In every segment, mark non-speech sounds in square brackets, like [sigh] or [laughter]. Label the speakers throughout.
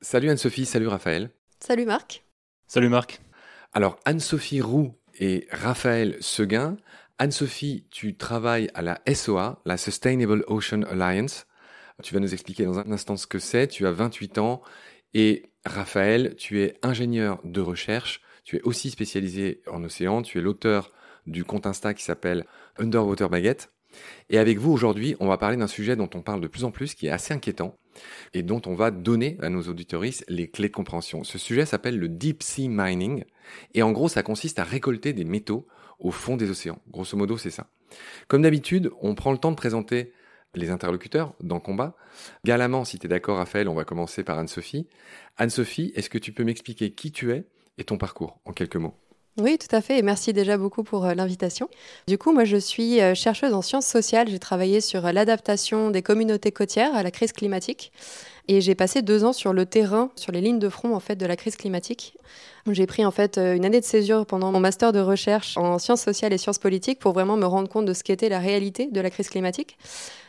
Speaker 1: Salut Anne-Sophie, salut Raphaël.
Speaker 2: Salut Marc.
Speaker 3: Salut Marc.
Speaker 1: Alors Anne-Sophie Roux et Raphaël Seguin. Anne-Sophie, tu travailles à la SOA, la Sustainable Ocean Alliance. Tu vas nous expliquer dans un instant ce que c'est. Tu as 28 ans et Raphaël, tu es ingénieur de recherche. Tu es aussi spécialisé en océan. Tu es l'auteur du compte Insta qui s'appelle Underwater Baguette. Et avec vous aujourd'hui, on va parler d'un sujet dont on parle de plus en plus, qui est assez inquiétant, et dont on va donner à nos auditoristes les clés de compréhension. Ce sujet s'appelle le Deep Sea Mining, et en gros, ça consiste à récolter des métaux au fond des océans. Grosso modo, c'est ça. Comme d'habitude, on prend le temps de présenter les interlocuteurs dans combat. Galamment, si tu es d'accord, Raphaël, on va commencer par Anne-Sophie. Anne-Sophie, est-ce que tu peux m'expliquer qui tu es et ton parcours en quelques mots?
Speaker 2: Oui, tout à fait. Et merci déjà beaucoup pour euh, l'invitation. Du coup, moi, je suis euh, chercheuse en sciences sociales. J'ai travaillé sur euh, l'adaptation des communautés côtières à la crise climatique. Et j'ai passé deux ans sur le terrain, sur les lignes de front en fait de la crise climatique. J'ai pris en fait une année de césure pendant mon master de recherche en sciences sociales et sciences politiques pour vraiment me rendre compte de ce qu'était la réalité de la crise climatique.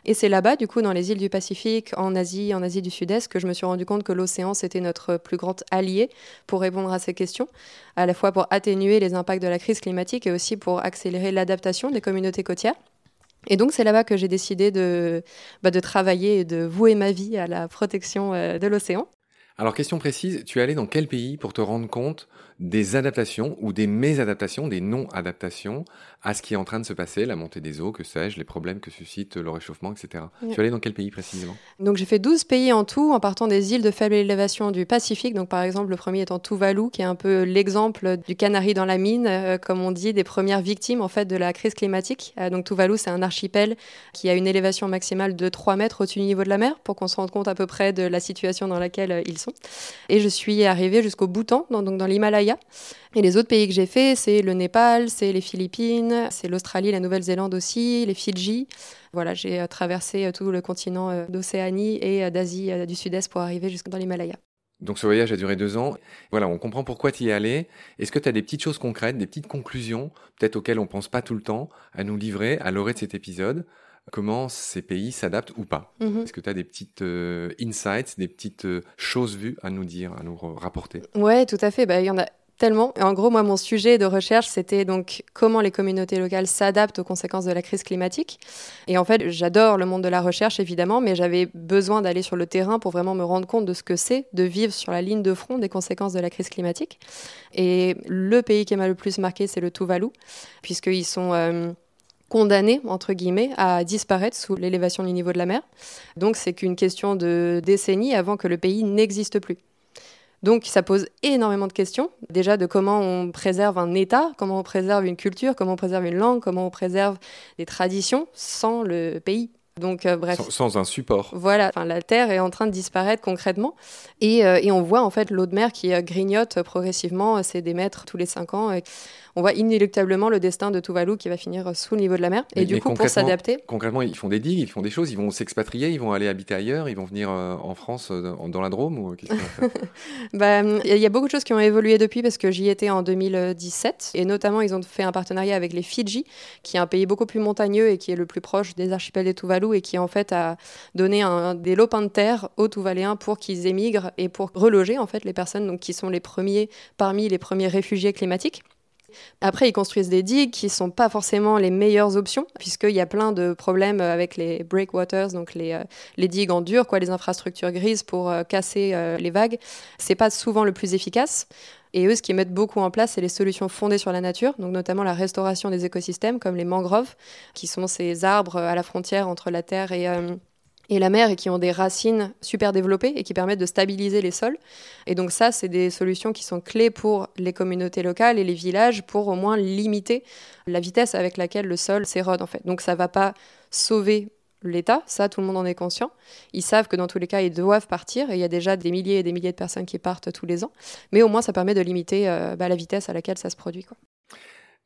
Speaker 2: Et c'est là-bas, du coup, dans les îles du Pacifique, en Asie, en Asie du Sud-Est, que je me suis rendu compte que l'océan, c'était notre plus grand allié pour répondre à ces questions, à la fois pour atténuer les impacts de la crise climatique et aussi pour accélérer l'adaptation des communautés côtières. Et donc c'est là-bas que j'ai décidé de, bah, de travailler et de vouer ma vie à la protection euh, de l'océan.
Speaker 1: Alors question précise, tu es allé dans quel pays pour te rendre compte des adaptations ou des mésadaptations, des non-adaptations à ce qui est en train de se passer, la montée des eaux, que sais-je, les problèmes que suscite le réchauffement, etc. Tu es allé dans quel pays précisément?
Speaker 2: Donc j'ai fait 12 pays en tout, en partant des îles de faible élévation du Pacifique. Donc par exemple, le premier étant Tuvalu, qui est un peu l'exemple du canari dans la mine, euh, comme on dit, des premières victimes en fait de la crise climatique. Euh, donc Tuvalu, c'est un archipel qui a une élévation maximale de 3 mètres au-dessus du niveau de la mer, pour qu'on se rende compte à peu près de la situation dans laquelle euh, ils sont. Et je suis arrivée jusqu'au Bhoutan, donc dans l'Himalaya et les autres pays que j'ai fait, c'est le Népal, c'est les Philippines, c'est l'Australie, la Nouvelle-Zélande aussi, les Fidji. Voilà, j'ai euh, traversé euh, tout le continent euh, d'Océanie et d'Asie du Sud-Est pour arriver jusque dans l'Himalaya.
Speaker 1: Donc ce voyage a duré deux ans. Voilà, on comprend pourquoi tu y es allé. Est-ce que tu as des petites choses concrètes, des petites conclusions, peut-être auxquelles on pense pas tout le temps, à nous livrer à l'orée de cet épisode? Comment ces pays s'adaptent ou pas? Mhm. Est-ce que tu as des petites insights, des petites choses vues à nous dire, à nous rapporter?
Speaker 2: Ouais, tout à fait. Bah, il y en a Tellement. En gros, moi, mon sujet de recherche, c'était donc comment les communautés locales s'adaptent aux conséquences de la crise climatique. Et en fait, j'adore le monde de la recherche, évidemment, mais j'avais besoin d'aller sur le terrain pour vraiment me rendre compte de ce que c'est de vivre sur la ligne de front des conséquences de la crise climatique. Et le pays qui m'a le plus marqué, c'est le Tuvalu, puisqu'ils sont... Euh, condamnés, entre guillemets, à disparaître sous l'élévation du niveau de la mer. Donc c'est qu'une question de décennies avant que le pays n'existe plus. Donc ça pose énormément de questions. Déjà de comment on préserve un État, comment on préserve une culture, comment on préserve une langue, comment on préserve des traditions sans le pays. Donc, euh, bref.
Speaker 1: Sans, un support.
Speaker 2: Voilà, la Terre est en train de disparaître concrètement. Et, euh, et on voit en fait l'eau de mer qui euh, grignote progressivement, c'est des mètres tous les cinq ans on voit inéluctablement le destin de Tuvalu qui va finir sous le niveau de la mer. Et, du coup, pour s'adapter.
Speaker 1: Concrètement, ils font des digues, ils font des choses, ils vont s'expatrier, ils vont aller habiter ailleurs, ils vont venir euh, en France euh, dans la Drôme ou [laughs]
Speaker 2: bah, Il y a beaucoup de choses qui ont évolué depuis parce que j'y étais en 2017 et notamment ils ont fait un partenariat avec les Fidji, qui est un pays beaucoup plus montagneux et qui est le plus proche des archipels des Tuvalu et qui en fait a donné un, des lopins de terre aux Tuvaléens pour qu'ils émigrent et pour reloger en fait les personnes donc, qui sont les premiers parmi les premiers réfugiés climatiques. Après, ils construisent des digues qui ne sont pas forcément les meilleures options, puisqu'il y a plein de problèmes avec les breakwaters, donc les, euh, digues en dur, quoi, les infrastructures grises pour euh, casser euh, les vagues. C'est pas souvent le plus efficace. Et eux, ce qu'ils mettent beaucoup en place, c'est les solutions fondées sur la nature, donc notamment la restauration des écosystèmes, comme les mangroves, qui sont ces arbres à la frontière entre la terre et, et la mer et qui ont des racines super développées et qui permettent de stabiliser les sols. Et donc ça, c'est des solutions qui sont clés pour les communautés locales et les villages pour au moins limiter la vitesse avec laquelle le sol s'érode en fait. Donc ça va pas sauver l'État, ça tout le monde en est conscient. Ils savent que dans tous les cas, ils doivent partir et il y a déjà des milliers et des milliers de personnes qui partent tous les ans. Mais au moins, ça permet de limiter euh, bah, la vitesse à laquelle ça se produit. Quoi.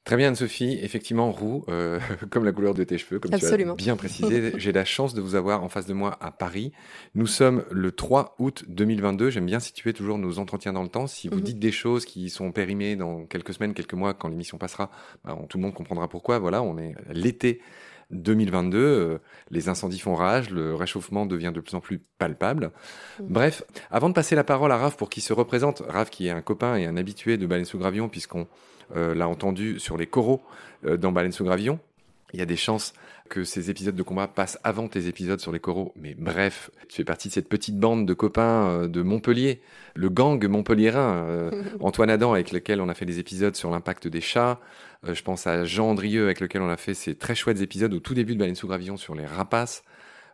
Speaker 1: Très bien, Sophie. Effectivement, roux, euh, [laughs] comme la couleur de tes cheveux, comme tu as bien précisé. [laughs] J'ai la chance de vous avoir en face de moi à Paris. Nous sommes le 3 août 2022. J'aime bien situer toujours nos entretiens dans le temps. Si vous mhm. dites des choses qui sont périmées dans quelques semaines, quelques mois, quand l'émission passera, bah, tout le monde comprendra pourquoi. Voilà, on est l'été 2022. Euh, les incendies font rage, le réchauffement devient de plus en plus palpable. Mmh. Bref, avant de passer la parole à Raph pour qu'il se représente, Raph qui est un copain et un habitué de Baleine sous Gravion, puisqu'on euh, l'a entendu sur les coraux euh, dans Baleine sous Gravion, il y a des chances que ces épisodes de combat passent avant tes épisodes sur les coraux. Mais bref, tu fais partie de cette petite bande de copains euh, de Montpellier, le gang montpelliérain, euh, [laughs] Antoine Adam avec lequel on a fait des épisodes sur l'impact des chats. Euh, je pense à Jean Andrieux avec lequel on a fait ces très chouettes épisodes au tout début de Baleine sous Gravillon sur les rapaces.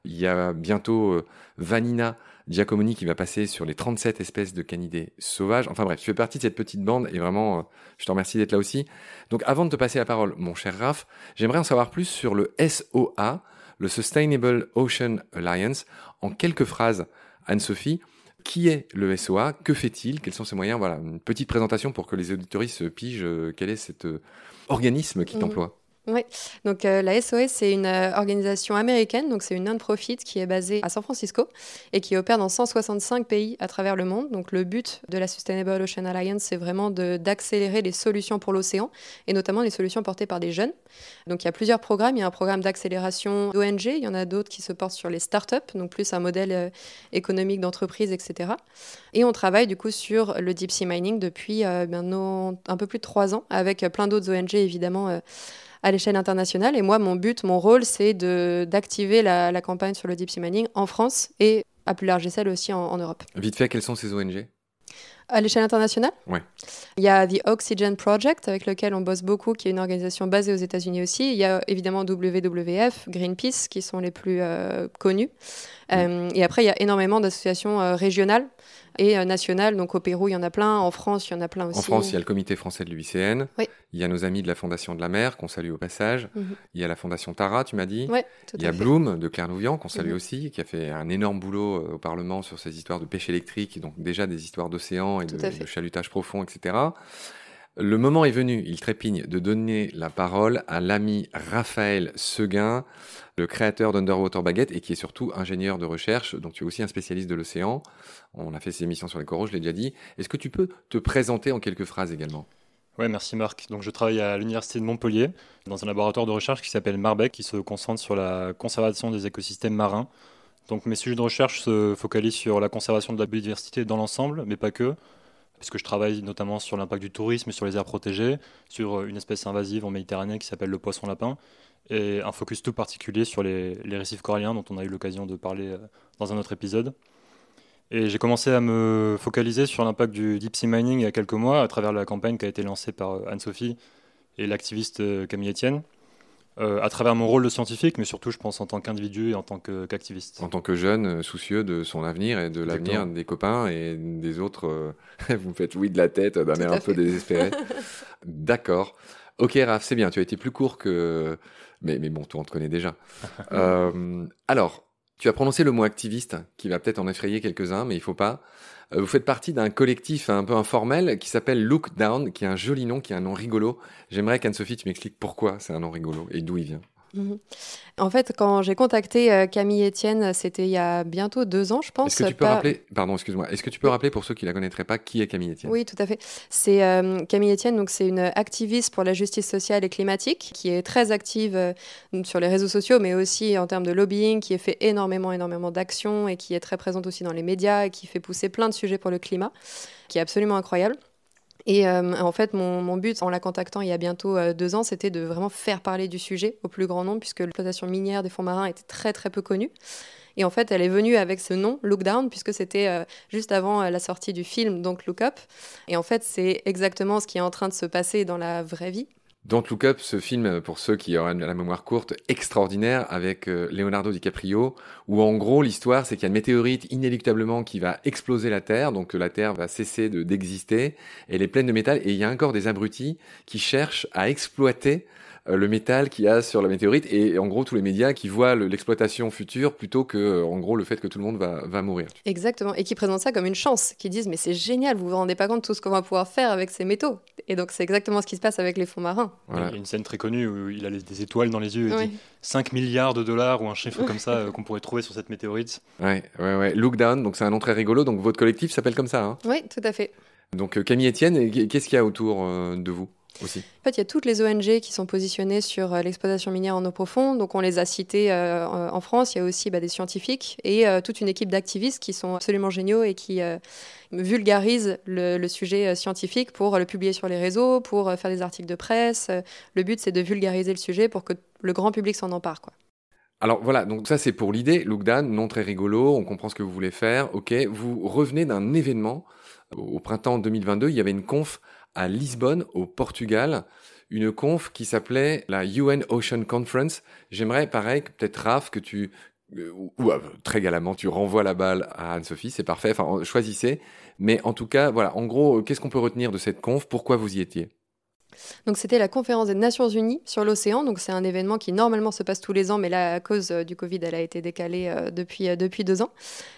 Speaker 1: Il y a bientôt Vanina Giacomoni qui va passer sur les 37 espèces de canidés sauvages. Enfin bref, tu fais partie de cette petite bande et vraiment, euh, je te remercie d'être là aussi. Donc avant de te passer la parole, mon cher Raph, j'aimerais en savoir plus sur le SOA, le Sustainable Ocean Alliance. En quelques phrases, Anne-Sophie, qui est le SOA Que fait-il? Quels sont ses moyens? Voilà, une petite présentation pour que les auditoristes pigent euh, quel est cet euh, organisme qui mmh. t'emploie?
Speaker 2: Donc euh, la SOS, c'est une euh, organisation américaine, donc c'est une non-profit qui est basée à San Francisco et qui opère dans 165 pays à travers le monde. Donc le but de la Sustainable Ocean Alliance, c'est vraiment d'accélérer les solutions pour l'océan et notamment les solutions portées par des jeunes. Donc il y a plusieurs programmes. Il y a un programme d'accélération d'ONG, il y en a d'autres qui se portent sur les startups, donc plus un modèle euh, économique d'entreprise, etc. Et on travaille du coup sur le deep sea mining depuis un peu plus de trois ans avec plein d'autres ONG évidemment à l'échelle internationale. Et moi, mon but, mon rôle, c'est d'activer la, campagne sur le deep sea mining en France et à plus large échelle aussi en, Europe.
Speaker 1: Vite fait, quelles sont ces ONG
Speaker 2: à l'échelle internationale
Speaker 1: Oui.
Speaker 2: Il y a The Oxygen Project, avec lequel on bosse beaucoup, qui est une organisation basée aux États-Unis aussi. Il y a évidemment WWF, Greenpeace, qui sont les plus euh, connus. Euh, et après, il y a énormément d'associations euh, régionales et nationales. Donc au Pérou, il y en a plein. En France, il y en a plein aussi.
Speaker 1: En France, il y a le comité français de l'UICN. Oui. Il y a nos amis de la Fondation de la Mer, qu'on salue au passage. Mhm. Il y a la Fondation Tara, tu m'as dit.
Speaker 2: Oui, tout
Speaker 1: Il y a Bloom de Claire Nouvian, qu'on salue mhm. aussi, qui a fait un énorme boulot au Parlement sur ces histoires de pêche électrique, donc déjà des histoires d'océan et de, de, chalutage profond, etc. Le moment est venu, il trépigne, de donner la parole à l'ami Raphaël Seguin, le créateur d'Underwater Baguette et qui est surtout ingénieur de recherche, donc tu es aussi un spécialiste de l'océan. On a fait ces émissions sur les coraux, je l'ai déjà dit. Est-ce que tu peux te présenter en quelques phrases également?
Speaker 3: Oui, merci Marc. Donc je travaille à l'université de Montpellier dans un laboratoire de recherche qui s'appelle Marbec qui se concentre sur la conservation des écosystèmes marins. Donc mes sujets de recherche se focalisent sur la conservation de la biodiversité dans l'ensemble, mais pas que puisque je travaille notamment sur l'impact du tourisme sur les aires protégées, sur une espèce invasive en Méditerranée qui s'appelle le poisson lapin, et un focus tout particulier sur les, récifs coralliens dont on a eu l'occasion de parler euh, dans un autre épisode. Et j'ai commencé à me focaliser sur l'impact du deep sea mining il y a quelques mois à travers la campagne qui a été lancée par euh, Anne-Sophie et l'activiste euh, Camille Etienne. Euh, à travers mon rôle de scientifique, mais surtout, je pense, en tant qu'individu et en tant qu'activiste.
Speaker 1: en tant que jeune, euh, soucieux de son avenir et de l'avenir des copains et des autres. Euh, [laughs] vous me faites oui de la tête d'un air un peu désespéré. [laughs] D'accord. Ok, Raph, c'est bien. Tu as été plus court que. Mais, mais bon, toi, on te connaît déjà. [laughs] alors, tu as prononcé le mot activiste, qui va peut-être en effrayer quelques-uns, mais il faut pas. Euh, vous faites partie d'un collectif un peu informel qui s'appelle Look Down, qui est un joli nom, qui est un nom rigolo. J'aimerais qu'Anne-Sophie, tu m'expliques pourquoi c'est un nom rigolo et d'où il vient.
Speaker 2: Mhm. En fait, quand j'ai contacté euh, Camille Etienne, c'était il y a bientôt deux ans, je pense.
Speaker 1: Est-ce que tu peux rappeler, pardon, excuse-moi, est-ce que tu peux rappeler pour ceux qui la connaîtraient pas qui est Camille Etienne?
Speaker 2: Oui, tout à fait. C'est euh, Camille Etienne, donc c'est une activiste pour la justice sociale et climatique qui est très active euh, sur les réseaux sociaux, mais aussi en termes de lobbying, qui fait énormément, énormément d'actions et qui est très présente aussi dans les médias et qui fait pousser plein de sujets pour le climat, qui est absolument incroyable. Et euh, en fait, mon, but en la contactant il y a bientôt euh, deux ans, c'était de vraiment faire parler du sujet au plus grand nombre, puisque l'exploitation minière des fonds marins était très très peu connue. Et en fait, elle est venue avec ce nom, Look Down, puisque c'était euh, juste avant la sortie du film, donc Look Up. Et en fait, c'est exactement ce qui est en train de se passer dans la vraie vie.
Speaker 1: Don't Look Up, ce film, pour ceux qui auraient la mémoire courte, extraordinaire, avec euh, Leonardo DiCaprio, où en gros l'histoire c'est qu'il y a une météorite inéluctablement qui va exploser la Terre, donc la Terre va cesser d'exister, elle est pleine de métal, et il y a encore des abrutis qui cherchent à exploiter euh, le métal qu'il y a sur la météorite et en gros tous les médias qui voient l'exploitation future plutôt que euh, en gros le fait que tout le monde va, va mourir.
Speaker 2: Exactement, et qui présentent ça comme une chance, qui disent mais c'est génial, vous vous rendez pas compte de tout ce qu'on va pouvoir faire avec ces métaux. Et donc c'est exactement ce qui se passe avec les fonds marins.
Speaker 3: Il y a une scène très connue où il a des étoiles dans les yeux et dit 5 milliards de dollars ou un chiffre comme ça [laughs] euh, qu'on pourrait trouver sur cette météorite.
Speaker 1: Ouais, ouais, ouais. Look Down, donc c'est un nom très rigolo, donc votre collectif s'appelle comme ça. Hein
Speaker 2: oui, tout à fait.
Speaker 1: Donc Camille Etienne, qu'est-ce qu'il y a autour de vous? Aussi
Speaker 2: En fait, il y a toutes les ONG qui sont positionnées sur l'exploitation minière en eau profonde. Donc, on les a citées en France. Il y a aussi bah, des scientifiques et toute une équipe d'activistes qui sont absolument géniaux et qui vulgarisent le, le, sujet scientifique pour le publier sur les réseaux, pour faire des articles de presse. Le but, c'est de vulgariser le sujet pour que le grand public s'en empare. Quoi.
Speaker 1: Alors voilà, donc ça c'est pour l'idée. Lookdan, non très rigolo, on comprend ce que vous voulez faire. Ok, vous revenez d'un événement au printemps 2022. Il y avait une conf à Lisbonne, au Portugal, une conf qui s'appelait la UN Ocean Conference. J'aimerais, pareil, peut-être Raph, que tu euh, ou, euh, très galamment, tu renvoies la balle à Anne-Sophie, c'est parfait. Enfin, choisissez. Mais en tout cas, voilà, en gros, qu'est-ce qu'on peut retenir de cette conf? Pourquoi vous y étiez?
Speaker 2: Donc c'était la conférence des Nations Unies sur l'océan. Donc c'est un événement qui normalement se passe tous les ans, mais là à cause euh, du Covid, elle a été décalée euh, depuis, euh, depuis deux ans.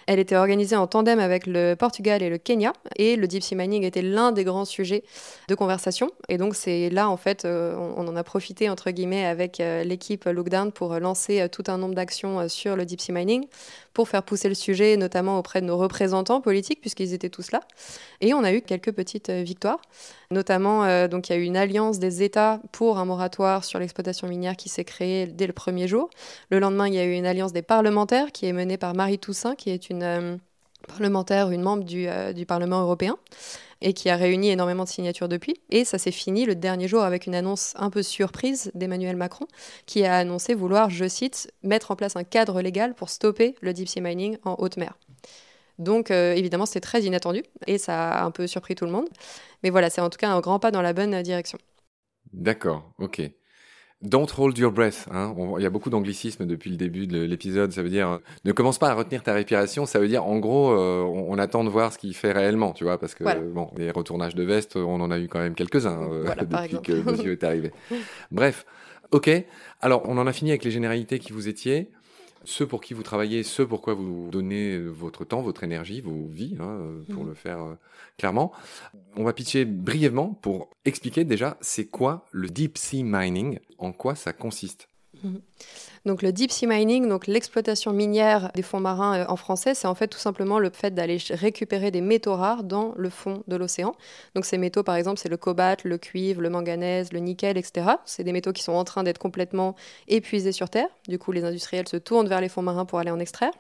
Speaker 2: Elle était organisée en tandem avec le Portugal et le Kenya, et le deep sea mining était l'un des grands sujets de conversation. Et donc c'est là en fait, on, en a profité entre guillemets avec l'équipe Lookdown pour lancer tout un nombre d'actions sur le deep sea mining, pour faire pousser le sujet, notamment auprès de nos représentants politiques, puisqu'ils étaient tous là. Et on a eu quelques petites victoires, notamment donc il y a eu une alliance des États pour un moratoire sur l'exploitation minière qui s'est créée dès le premier jour. Le lendemain, il y a eu une alliance des parlementaires qui est menée par Marie Toussaint, qui est une euh, parlementaire, une membre du, euh, du Parlement européen et qui a réuni énormément de signatures depuis. Et ça s'est fini le dernier jour avec une annonce un peu surprise d'Emmanuel Macron, qui a annoncé vouloir, je cite, mettre en place un cadre légal pour stopper le deep sea mining en haute mer. Donc euh, évidemment, c'était très inattendu et ça a un peu surpris tout le monde. Mais voilà, c'est en tout cas un grand pas dans la bonne direction.
Speaker 1: D'accord, ok. Don't hold your breath. Hein. il y a beaucoup d'anglicisme depuis le début de l'épisode. Ça veut dire ne commence pas à retenir ta respiration. Ça veut dire en gros, euh, on, attend de voir ce qu'il fait réellement, tu vois, parce que bon, les retournages de veste, on en a eu quand même quelques-uns euh, [laughs] depuis que Monsieur est arrivé. [laughs] Bref, ok. Alors, on en a fini avec les généralités qui vous étiez ceux pour qui vous travaillez, ceux pour quoi vous donnez votre temps, votre énergie, vos vies, hein, pour mmh. le faire euh, clairement. On va pitcher brièvement pour expliquer déjà c'est quoi le deep sea mining, en quoi ça consiste. Mmh.
Speaker 2: Donc le deep sea mining, donc l'exploitation minière des fonds marins euh, en français, c'est en fait tout simplement le fait d'aller récupérer des métaux rares dans le fond de l'océan. Donc ces métaux, par exemple, c'est le cobalt, le cuivre, le manganèse, le nickel, etc. C'est des métaux qui sont en train d'être complètement épuisés sur Terre. Du coup, les industriels se tournent vers les fonds marins pour aller en extraire.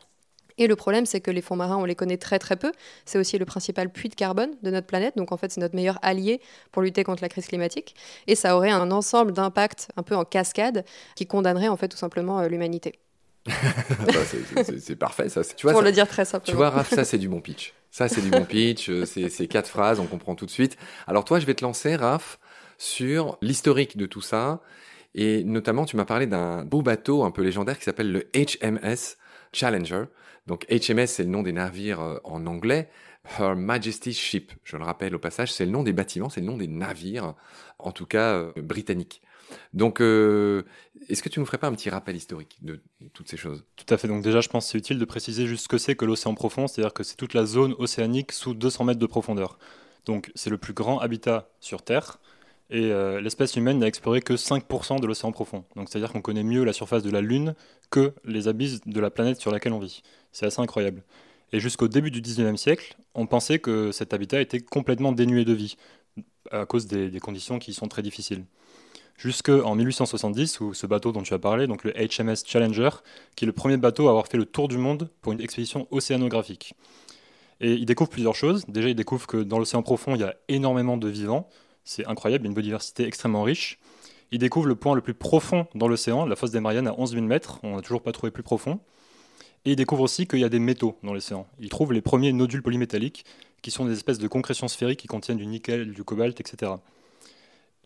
Speaker 2: Et le problème, c'est que les fonds marins, on les connaît très très peu. C'est aussi le principal puits de carbone de notre planète. Donc en fait, c'est notre meilleur allié pour lutter contre la crise climatique. Et ça aurait un ensemble d'impacts un peu en cascade qui condamnerait en fait tout simplement euh, l'humanité. [laughs]
Speaker 1: C'est parfait, ça.
Speaker 2: Tu vois, pour le dire très simplement.
Speaker 1: Tu vois, Raph, ça c'est du bon pitch. Ça c'est du bon pitch. Euh, c'est quatre phrases, on comprend tout de suite. Alors toi, je vais te lancer, Raph, sur l'historique de tout ça. Et notamment, tu m'as parlé d'un beau bateau un peu légendaire qui s'appelle le HMS Challenger. Donc HMS, c'est le nom des navires euh, en anglais. Her Majesty's Ship, je le rappelle au passage, c'est le nom des bâtiments, c'est le nom des navires, en tout cas euh, britanniques. Donc, euh, est-ce que tu nous ferais pas un petit rappel historique de toutes ces choses?
Speaker 3: Tout à fait. Donc déjà, je pense que c'est utile de préciser juste ce que c'est que l'océan profond, c'est-à-dire que c'est toute la zone océanique sous 200 mètres de profondeur. Donc c'est le plus grand habitat sur Terre. Et l'espèce humaine n'a exploré que 5% de l'océan profond. C'est-à-dire qu'on connaît mieux la surface de la Lune que les abysses de la planète sur laquelle on vit. C'est assez incroyable. Et jusqu'au début du 19e siècle, on pensait que cet habitat était complètement dénué de vie, à cause des, conditions qui sont très difficiles. Jusqu'en 1870, où ce bateau dont tu as parlé, donc le HMS Challenger, qui est le premier bateau à avoir fait le tour du monde pour une expédition océanographique. Et il découvre plusieurs choses. Déjà, il découvre que dans l'océan profond, il y a énormément de vivants. C'est incroyable, une biodiversité extrêmement riche. Il découvre le point le plus profond dans l'océan, la fosse des Mariannes à 11 000 mètres. On n'a toujours pas trouvé plus profond. Et il découvre aussi qu'il y a des métaux dans l'océan. Il trouve les premiers nodules polymétalliques, qui sont des espèces de concrétions sphériques qui contiennent du nickel, du cobalt, etc.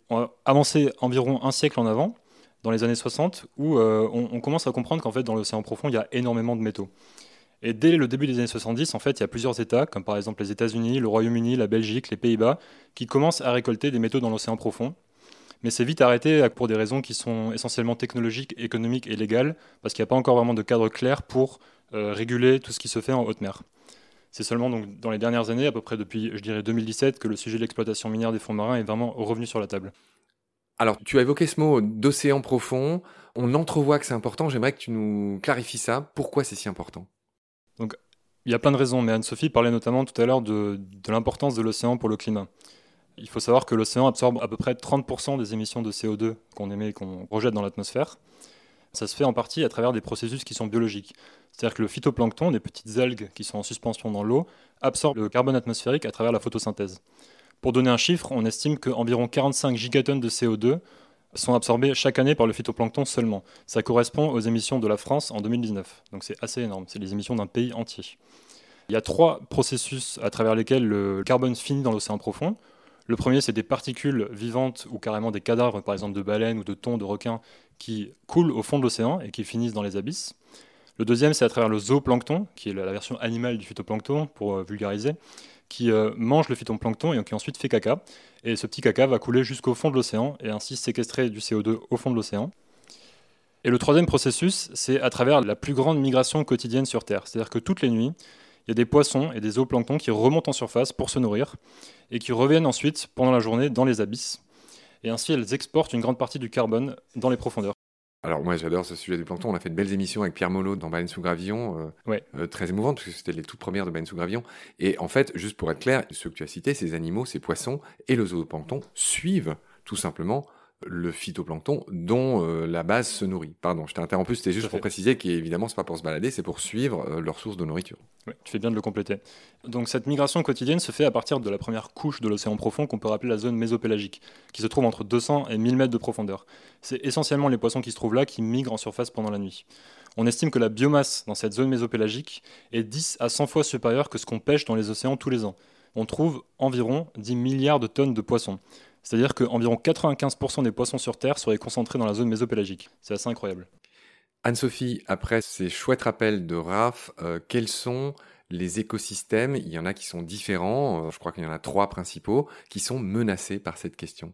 Speaker 3: On va avancer environ un siècle en avant, dans les années 60, où euh, on, commence à comprendre qu'en fait, dans l'océan profond, il y a énormément de métaux. Et dès le début des années 70, en fait, il y a plusieurs États, comme par exemple les États-Unis, le Royaume-Uni, la Belgique, les Pays-Bas, qui commencent à récolter des métaux dans l'océan profond. Mais c'est vite arrêté pour des raisons qui sont essentiellement technologiques, économiques et légales, parce qu'il n'y a pas encore vraiment de cadre clair pour euh, réguler tout ce qui se fait en haute mer. C'est seulement dans les dernières années, à peu près depuis, je dirais, 2017, que le sujet de l'exploitation minière des fonds marins est vraiment revenu sur la table.
Speaker 1: Alors, tu as évoqué ce mot d'océan profond. On entrevoit que c'est important. J'aimerais que tu nous clarifies ça. Pourquoi c'est si important?
Speaker 3: Donc, il y a plein de raisons, mais Anne-Sophie parlait notamment tout à l'heure de, de l'importance de l'océan pour le climat. Il faut savoir que l'océan absorbe à peu près 30% des émissions de CO2 qu'on émet et qu'on rejette dans l'atmosphère. Ça se fait en partie à travers des processus qui sont biologiques. C'est-à-dire que le phytoplancton, des petites algues qui sont en suspension dans l'eau, absorbe le carbone atmosphérique à travers la photosynthèse. Pour donner un chiffre, on estime qu'environ 45 gigatonnes de CO2 sont absorbés chaque année par le phytoplancton seulement. Ça correspond aux émissions de la France en 2019. Donc c'est assez énorme, c'est les émissions d'un pays entier. Il y a trois processus à travers lesquels le carbone finit dans l'océan profond. Le premier, c'est des particules vivantes ou carrément des cadavres, par exemple de baleines ou de thons, de requins, qui coulent au fond de l'océan et qui finissent dans les abysses. Le deuxième, c'est à travers le zooplancton, qui est la version animale du phytoplancton, pour euh, vulgariser, qui euh, mange le phytoplancton et qui ensuite fait caca. Et ce petit caca va couler jusqu'au fond de l'océan et ainsi séquestrer du CO2 au fond de l'océan. Et le troisième processus, c'est à travers la plus grande migration quotidienne sur Terre. C'est-à-dire que toutes les nuits, il y a des poissons et des zooplanctons qui remontent en surface pour se nourrir et qui reviennent ensuite pendant la journée dans les abysses. Et ainsi, elles exportent une grande partie du carbone dans les profondeurs.
Speaker 1: Alors moi j'adore ce sujet du plancton. On a fait de belles émissions avec Pierre Molot dans Baleine sous gravillon,
Speaker 3: euh,
Speaker 1: euh, très émouvantes parce que c'était les toutes premières de Baleine sous gravillon. Et en fait, juste pour être clair, ceux que tu as cités, ces animaux, ces poissons et le zooplancton suivent tout simplement le phytoplancton dont euh, la base se nourrit. Pardon, je t'ai interrompu, c'était juste pour préciser qu'évidemment, c'est pas pour se balader, c'est pour suivre euh, leur source de nourriture.
Speaker 3: Oui, tu fais bien de le compléter. Donc cette migration quotidienne se fait à partir de la première couche de l'océan profond qu'on peut rappeler la zone mésopélagique, qui se trouve entre 200 et 1000 mètres de profondeur. C'est essentiellement les poissons qui se trouvent là qui migrent en surface pendant la nuit. On estime que la biomasse dans cette zone mésopélagique est 10 à 100 fois supérieure que ce qu'on pêche dans les océans tous les ans. On trouve environ 10 milliards de tonnes de poissons. C'est-à-dire qu'environ 95% des poissons sur Terre seraient concentrés dans la zone mésopélagique. C'est assez incroyable.
Speaker 1: Anne-Sophie, après ces chouettes rappels de RAF, euh, quels sont les écosystèmes? Il y en a qui sont différents, euh, je crois qu'il y en a trois principaux, qui sont menacés par cette question.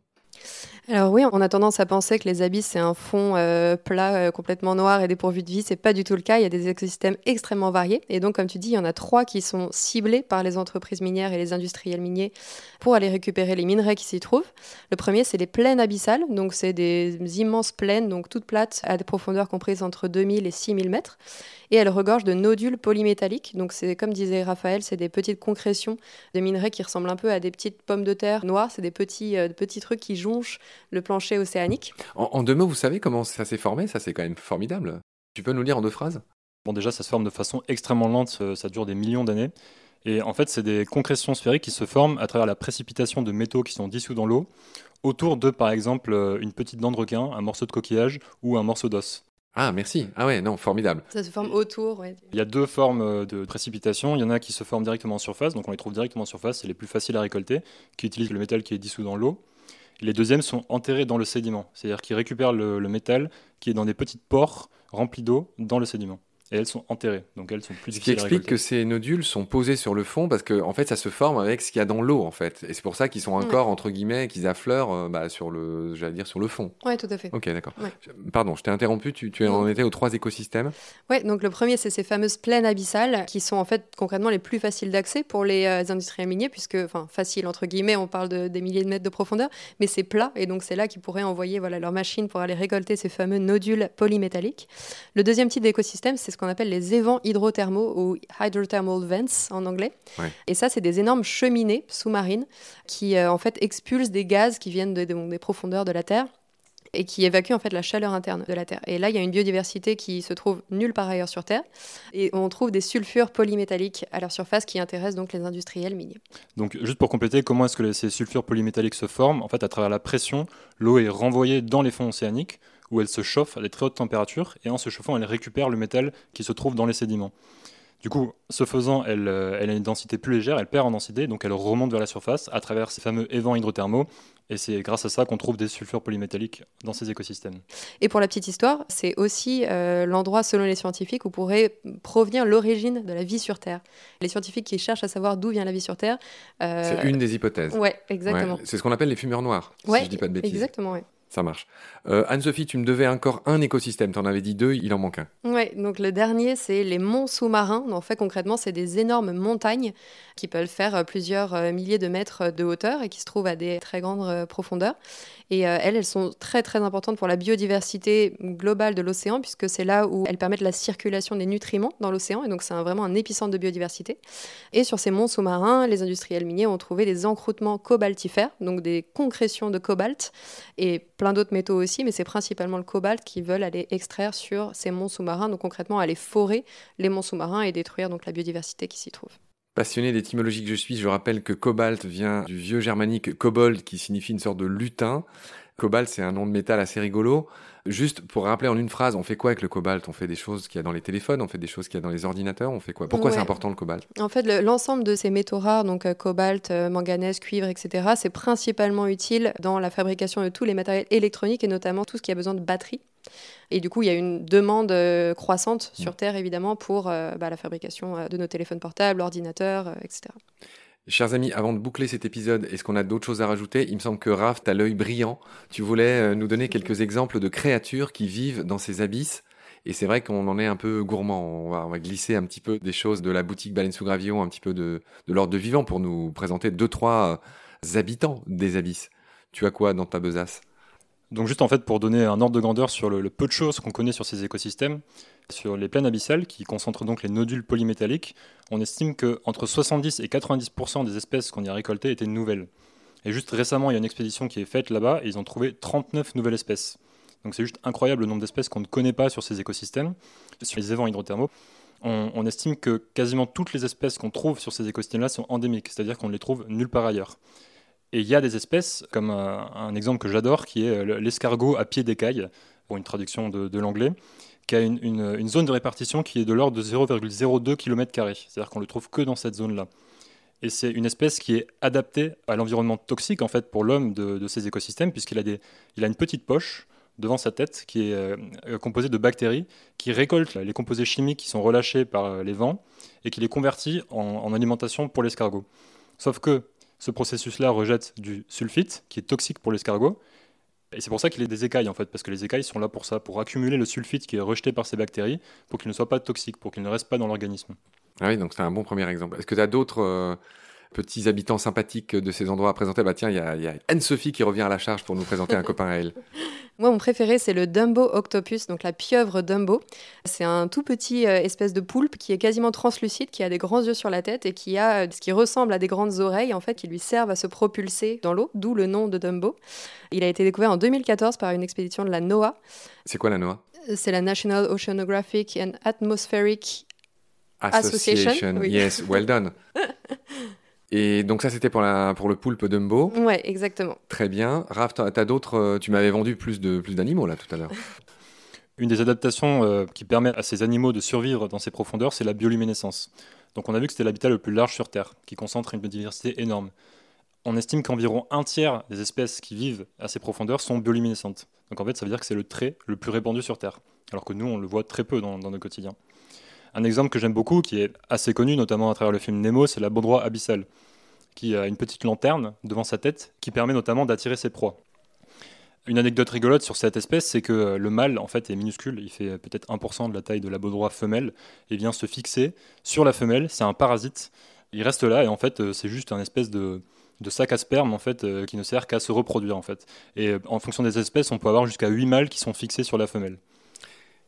Speaker 2: Alors oui, on a tendance à penser que les abysses, c'est un fond euh, plat, euh, complètement noir et dépourvu de vie. C'est pas du tout le cas. Il y a des écosystèmes extrêmement variés. Et donc, comme tu dis, il y en a trois qui sont ciblés par les entreprises minières et les industriels miniers pour aller récupérer les minerais qui s'y trouvent. Le premier, c'est les plaines abyssales. Donc, c'est des immenses plaines, donc toutes plates, à des profondeurs comprises entre 2000 et 6000 mètres et elle regorge de nodules polymétalliques. Donc c'est comme disait Raphaël, c'est des petites concrétions de minerais qui ressemblent un peu à des petites pommes de terre noires. C'est des petits, euh, petits trucs qui le plancher océanique.
Speaker 1: En, deux mots, vous savez comment ça s'est formé? Ça c'est quand même formidable. Tu peux nous lire en deux phrases?
Speaker 3: Bon déjà, ça se forme de façon extrêmement lente. Euh, ça dure des millions d'années. Et en fait, c'est des concrétions sphériques qui se forment à travers la précipitation de métaux qui sont dissous dans l'eau, autour de, par exemple, euh, une petite dent de requin, un morceau de coquillage ou un morceau d'os.
Speaker 1: Ah, merci. Ah ouais, non, formidable.
Speaker 2: Ça se forme autour,
Speaker 3: Il y a deux formes euh, de précipitation. Il y en a qui se forment directement en surface, donc on les trouve directement en surface, c'est les plus faciles à récolter, qui utilisent le métal qui est dissous dans l'eau. Les deuxièmes sont enterrés dans le sédiment, c'est-à-dire qu'ils récupèrent le, le métal qui est dans des petites pores remplis d'eau dans le sédiment et elles sont enterrées, donc elles sont plus
Speaker 1: Ce qui explique que ces nodules sont posés sur le fond parce que en fait ça se forme avec ce qu'il y a dans l'eau en fait, et c'est pour ça qu'ils sont encore entre guillemets qu'ils affleurent euh, bah, sur le, j'allais dire sur le fond.
Speaker 2: Ouais, tout à fait.
Speaker 1: Ok, d'accord. Pardon, je t'ai interrompu. Tu, tu en étais aux trois écosystèmes.
Speaker 2: Ouais, donc le premier c'est ces fameuses plaines abyssales qui sont en fait concrètement les plus faciles d'accès pour les euh, industriels miniers puisque, enfin, facile entre guillemets, on parle de, des milliers de mètres de profondeur, mais c'est plat et donc c'est là qu'ils pourraient envoyer voilà leurs machines pour aller récolter ces fameux nodules polymétalliques. Le deuxième type d'écosystème, c'est ce qu'on appelle les évents hydrothermaux ou hydrothermal vents en anglais. Et ça, c'est des énormes cheminées sous-marines qui euh, en fait expulsent des gaz qui viennent des profondeurs de la Terre et qui évacuent en fait la chaleur interne de la Terre. Et là, il y a une biodiversité qui se trouve nulle part ailleurs sur Terre, et on trouve des sulfures polymétalliques à leur surface qui intéressent donc les industriels miniers.
Speaker 3: Donc, juste pour compléter, comment est-ce que ces sulfures polymétalliques se forment? En fait, à travers la pression, l'eau est renvoyée dans les fonds océaniques où elle se chauffe à des très hautes températures et en se chauffant, elle récupère le métal qui se trouve dans les sédiments. Du coup, ce faisant, elle, euh, elle, a une densité plus légère, elle perd en densité, donc elle remonte vers la surface à travers ces fameux évents hydrothermaux. Et c'est grâce à ça qu'on trouve des sulfures polymétalliques dans ces écosystèmes.
Speaker 2: Et pour la petite histoire, c'est aussi euh, l'endroit, selon les scientifiques, où pourrait provenir l'origine de la vie sur Terre. Les scientifiques qui cherchent à savoir d'où vient la vie sur Terre.
Speaker 1: Euh, c'est une des hypothèses.
Speaker 2: Ouais, exactement.
Speaker 1: c'est ce qu'on appelle les fumeurs noirs,
Speaker 2: ouais,
Speaker 1: si je dis pas de bêtises.
Speaker 2: Exactement, oui.
Speaker 1: Ça marche. Euh, Anne-Sophie, tu me devais encore un écosystème. Tu en avais dit deux, il en manque un.
Speaker 2: Oui, donc le dernier, c'est les monts sous-marins. En fait, concrètement, c'est des énormes montagnes qui peuvent faire plusieurs milliers de mètres de hauteur et qui se trouvent à des très grandes profondeurs. Et elles, elles sont très très importantes pour la biodiversité globale de l'océan, puisque c'est là où elles permettent la circulation des nutriments dans l'océan, et donc c'est vraiment un épicentre de biodiversité. Et sur ces monts sous-marins, les industriels miniers ont trouvé des encroûtements cobaltifères, donc des concrétions de cobalt, et plein d'autres métaux aussi, mais c'est principalement le cobalt qu'ils veulent aller extraire sur ces monts sous-marins, donc concrètement aller forer les monts sous-marins et détruire donc la biodiversité qui s'y trouve.
Speaker 1: Passionné d'étymologie que je suis, je rappelle que cobalt vient du vieux germanique kobold qui signifie une sorte de lutin. Cobalt, c'est un nom de métal assez rigolo. Juste pour rappeler en une phrase, on fait quoi avec le cobalt? On fait des choses qu'il y a dans les téléphones, on fait des choses qu'il y a dans les ordinateurs, on fait quoi? Pourquoi c'est important le cobalt?
Speaker 2: En fait, l'ensemble de ces métaux rares, donc euh, cobalt, euh, manganèse, cuivre, etc., c'est principalement utile dans la fabrication de tous les matériels électroniques et notamment tout ce qui a besoin de batteries. Et du coup, il y a une demande euh, croissante sur mm. Terre, évidemment, pour bah, la fabrication de nos téléphones portables, ordinateurs, etc.
Speaker 1: Chers amis, avant de boucler cet épisode, est-ce qu'on a d'autres choses à rajouter? Il me semble que Raph, tu l'œil brillant. Tu voulais euh, nous donner quelques exemples de créatures qui vivent dans ces abysses. Et c'est vrai qu'on en est un peu gourmand. On va, glisser un petit peu des choses de la boutique Baleine sous Gravillon, un petit peu de, de l'ordre de vivant pour nous présenter deux, trois euh, habitants des abysses. Tu as quoi dans ta besace?
Speaker 3: Donc juste en fait pour donner un ordre de grandeur sur le, peu de choses qu'on connaît sur ces écosystèmes, sur les plaines abyssales qui concentrent donc les nodules polymétalliques, on estime que entre 70 et 90% des espèces qu'on y a récoltées étaient nouvelles. Et juste récemment, il y a une expédition qui est faite là-bas et ils ont trouvé 39 nouvelles espèces. Donc c'est juste incroyable le nombre d'espèces qu'on ne connaît pas sur ces écosystèmes, sur les évents hydrothermaux. On, on estime que quasiment toutes les espèces qu'on trouve sur ces écosystèmes-là sont endémiques, c'est-à-dire qu'on ne les trouve nulle part ailleurs. Et il y a des espèces, comme un, exemple que j'adore, qui est euh, l'escargot à pied d'écaille, pour une traduction de, l'anglais, qui a une, zone de répartition qui est de l'ordre de 0,02 km. C'est-à-dire qu'on le trouve que dans cette zone-là. Et c'est une espèce qui est adaptée à l'environnement toxique en fait pour l'homme de, ces écosystèmes, puisqu'il a, a une petite poche devant sa tête qui est euh, composée de bactéries qui récoltent les composés chimiques qui sont relâchés par euh, les vents et qui les convertit en alimentation pour l'escargot. Sauf que ce processus-là rejette du sulfite, qui est toxique pour l'escargot. Et c'est pour ça qu'il est des écailles, en fait, parce que les écailles sont là pour ça, pour accumuler le sulfite qui est rejeté par ces bactéries, pour qu'il ne soit pas toxique, pour qu'il ne reste pas dans l'organisme.
Speaker 1: Ah oui, donc c'est un bon premier exemple. Est-ce que tu as d'autres euh, petits habitants sympathiques de ces endroits à présenter Bah tiens, il y a, Anne-Sophie qui revient à la charge pour nous présenter un copain à elle. [laughs]
Speaker 2: Moi, mon préféré, c'est le Dumbo Octopus, donc la pieuvre Dumbo. C'est un tout petit euh, espèce de poulpe qui est quasiment translucide, qui a des grands yeux sur la tête et qui a euh, ce qui ressemble à des grandes oreilles, en fait, qui lui servent à se propulser dans l'eau, d'où le nom de Dumbo. Il a été découvert en 2014 par une expédition de la NOAA.
Speaker 1: C'est quoi la NOAA?
Speaker 2: C'est la National Oceanographic and Atmospheric Association.
Speaker 1: Yes, well done. [laughs] Et donc ça, c'était pour, pour le poulpe Dumbo.
Speaker 2: Ouais, exactement.
Speaker 1: Très bien. Raph, tu as, d'autres... Euh, tu m'avais vendu plus de plus d'animaux là tout à l'heure.
Speaker 3: Une des adaptations euh, qui permet à ces animaux de survivre dans ces profondeurs, c'est la bioluminescence. Donc on a vu que c'était l'habitat le plus large sur Terre, qui concentre une biodiversité énorme. On estime qu'environ un tiers des espèces qui vivent à ces profondeurs sont bioluminescentes. Donc en fait, ça veut dire que c'est le trait le plus répandu sur Terre, alors que nous, on le voit très peu dans, dans nos quotidiens. Un exemple que j'aime beaucoup, qui est assez connu, notamment à travers le film Nemo, c'est la baudroie abyssale, qui a une petite lanterne devant sa tête, qui permet notamment d'attirer ses proies. Une anecdote rigolote sur cette espèce, c'est que le mâle en fait est minuscule, il fait peut-être 1% de la taille de la baudroie femelle, et vient se fixer sur la femelle, c'est un parasite, il reste là, et en fait c'est juste un espèce de, sac à sperme en fait euh, qui ne sert qu'à se reproduire en fait. Et en fonction des espèces, on peut avoir jusqu'à 8 mâles qui sont fixés sur la femelle.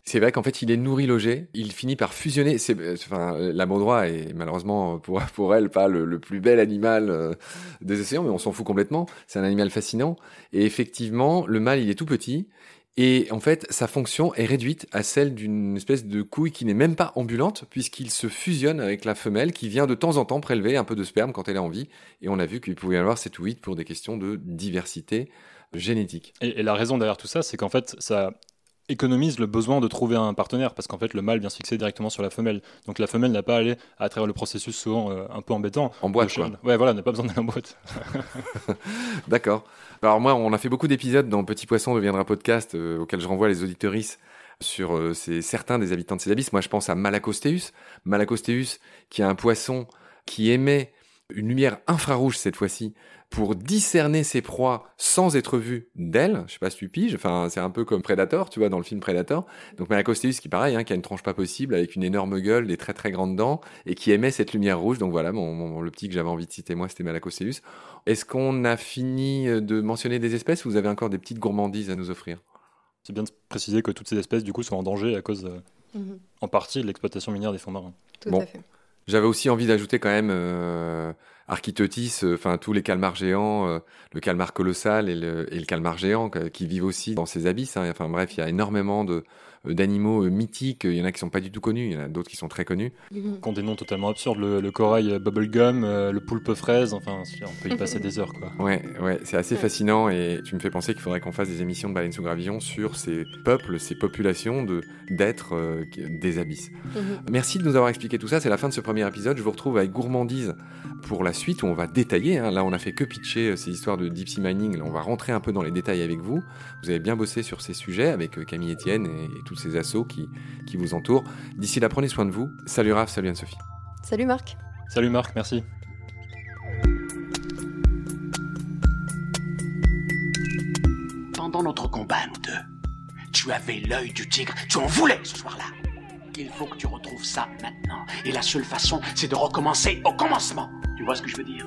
Speaker 1: C'est vrai qu'en fait, il est nourri logé. Il finit par fusionner. C'est, enfin, la baudroie est malheureusement pour, pour elle pas le, plus bel animal euh, des océans, mais on s'en fout complètement. C'est un animal fascinant. Et effectivement, le mâle, il est tout petit. Et en fait, sa fonction est réduite à celle d'une espèce de couille qui n'est même pas ambulante, puisqu'il se fusionne avec la femelle qui vient de temps en temps prélever un peu de sperme quand elle a envie. Et on a vu qu'il pouvait y avoir 7 ou 8 pour des questions de diversité génétique.
Speaker 3: Et, et la raison derrière tout ça, c'est qu'en fait, ça économise le besoin de trouver un partenaire parce qu'en fait le mâle vient se fixer directement sur la femelle. Donc la femelle n'a pas à aller à travers le processus souvent euh, un peu embêtant.
Speaker 1: En boîte quoi.
Speaker 3: ouais voilà n'a pas besoin d'aller en boîte. [laughs] [laughs]
Speaker 1: D'accord. Alors moi on a fait beaucoup d'épisodes dans Petit Poisson deviendra podcast euh, auquel je renvoie les auditorices sur euh, certains des habitants de ces abysses. Moi je pense à Malacosteus Malacosteus qui est un poisson qui émet une lumière infrarouge cette fois-ci pour discerner ses proies sans être vu d'elle. Je sais pas si tu piges. Enfin, c'est un peu comme Predator, tu vois, dans le film Predator. Donc Malacosteus qui pareil, hein, qui a une tronche pas possible avec une énorme gueule, des très très grandes dents et qui émet cette lumière rouge. Donc voilà, mon, le petit que j'avais envie de citer moi, c'était Malacosteus. Est-ce qu'on a fini de mentionner des espèces ou vous avez encore des petites gourmandises à nous offrir?
Speaker 3: C'est bien de préciser que toutes ces espèces du coup sont en danger à cause, mhm. en partie, de l'exploitation minière des fonds marins.
Speaker 2: Tout à fait.
Speaker 1: J'avais aussi envie d'ajouter quand même euh, Architotis, euh, enfin tous les calmars géants, euh, le calmar colossal et le, et le calmar géant qui vivent aussi dans ces abysses. Hein. Enfin bref, il y a énormément de, euh, d'animaux euh, mythiques. Il y en a qui sont pas du tout connus, il y en a d'autres qui sont très connus.
Speaker 3: Mhm. Qui ont des noms totalement absurdes. Le, corail euh, bubblegum, le poulpe fraise, enfin, on peut y passer des heures, quoi.
Speaker 1: Ouais, ouais, c'est assez fascinant et tu me fais penser qu'il faudrait qu'on fasse des émissions de baleines sous gravillon sur ces peuples, ces populations de d'êtres des abysses. Mhm. Merci de nous avoir expliqué tout ça. C'est la fin de ce premier épisode. Je vous retrouve avec gourmandise pour la suite où on va détailler. Hein. Là, on a fait que pitcher ces histoires de deep sea mining. Là, on va rentrer un peu dans les détails avec vous. Vous avez bien bossé sur ces sujets avec Camille Etienne et, et tout ces assauts qui, qui vous entourent. D'ici là, prenez soin de vous. Salut Raph, salut Anne-Sophie.
Speaker 2: Salut Marc.
Speaker 3: Salut Marc, merci.
Speaker 4: Pendant notre combat, nous deux, tu avais l'œil du tigre, tu en voulais ce soir-là. Il faut que tu retrouves ça maintenant. Et la seule façon, c'est de recommencer au commencement. Tu vois ce que je veux dire?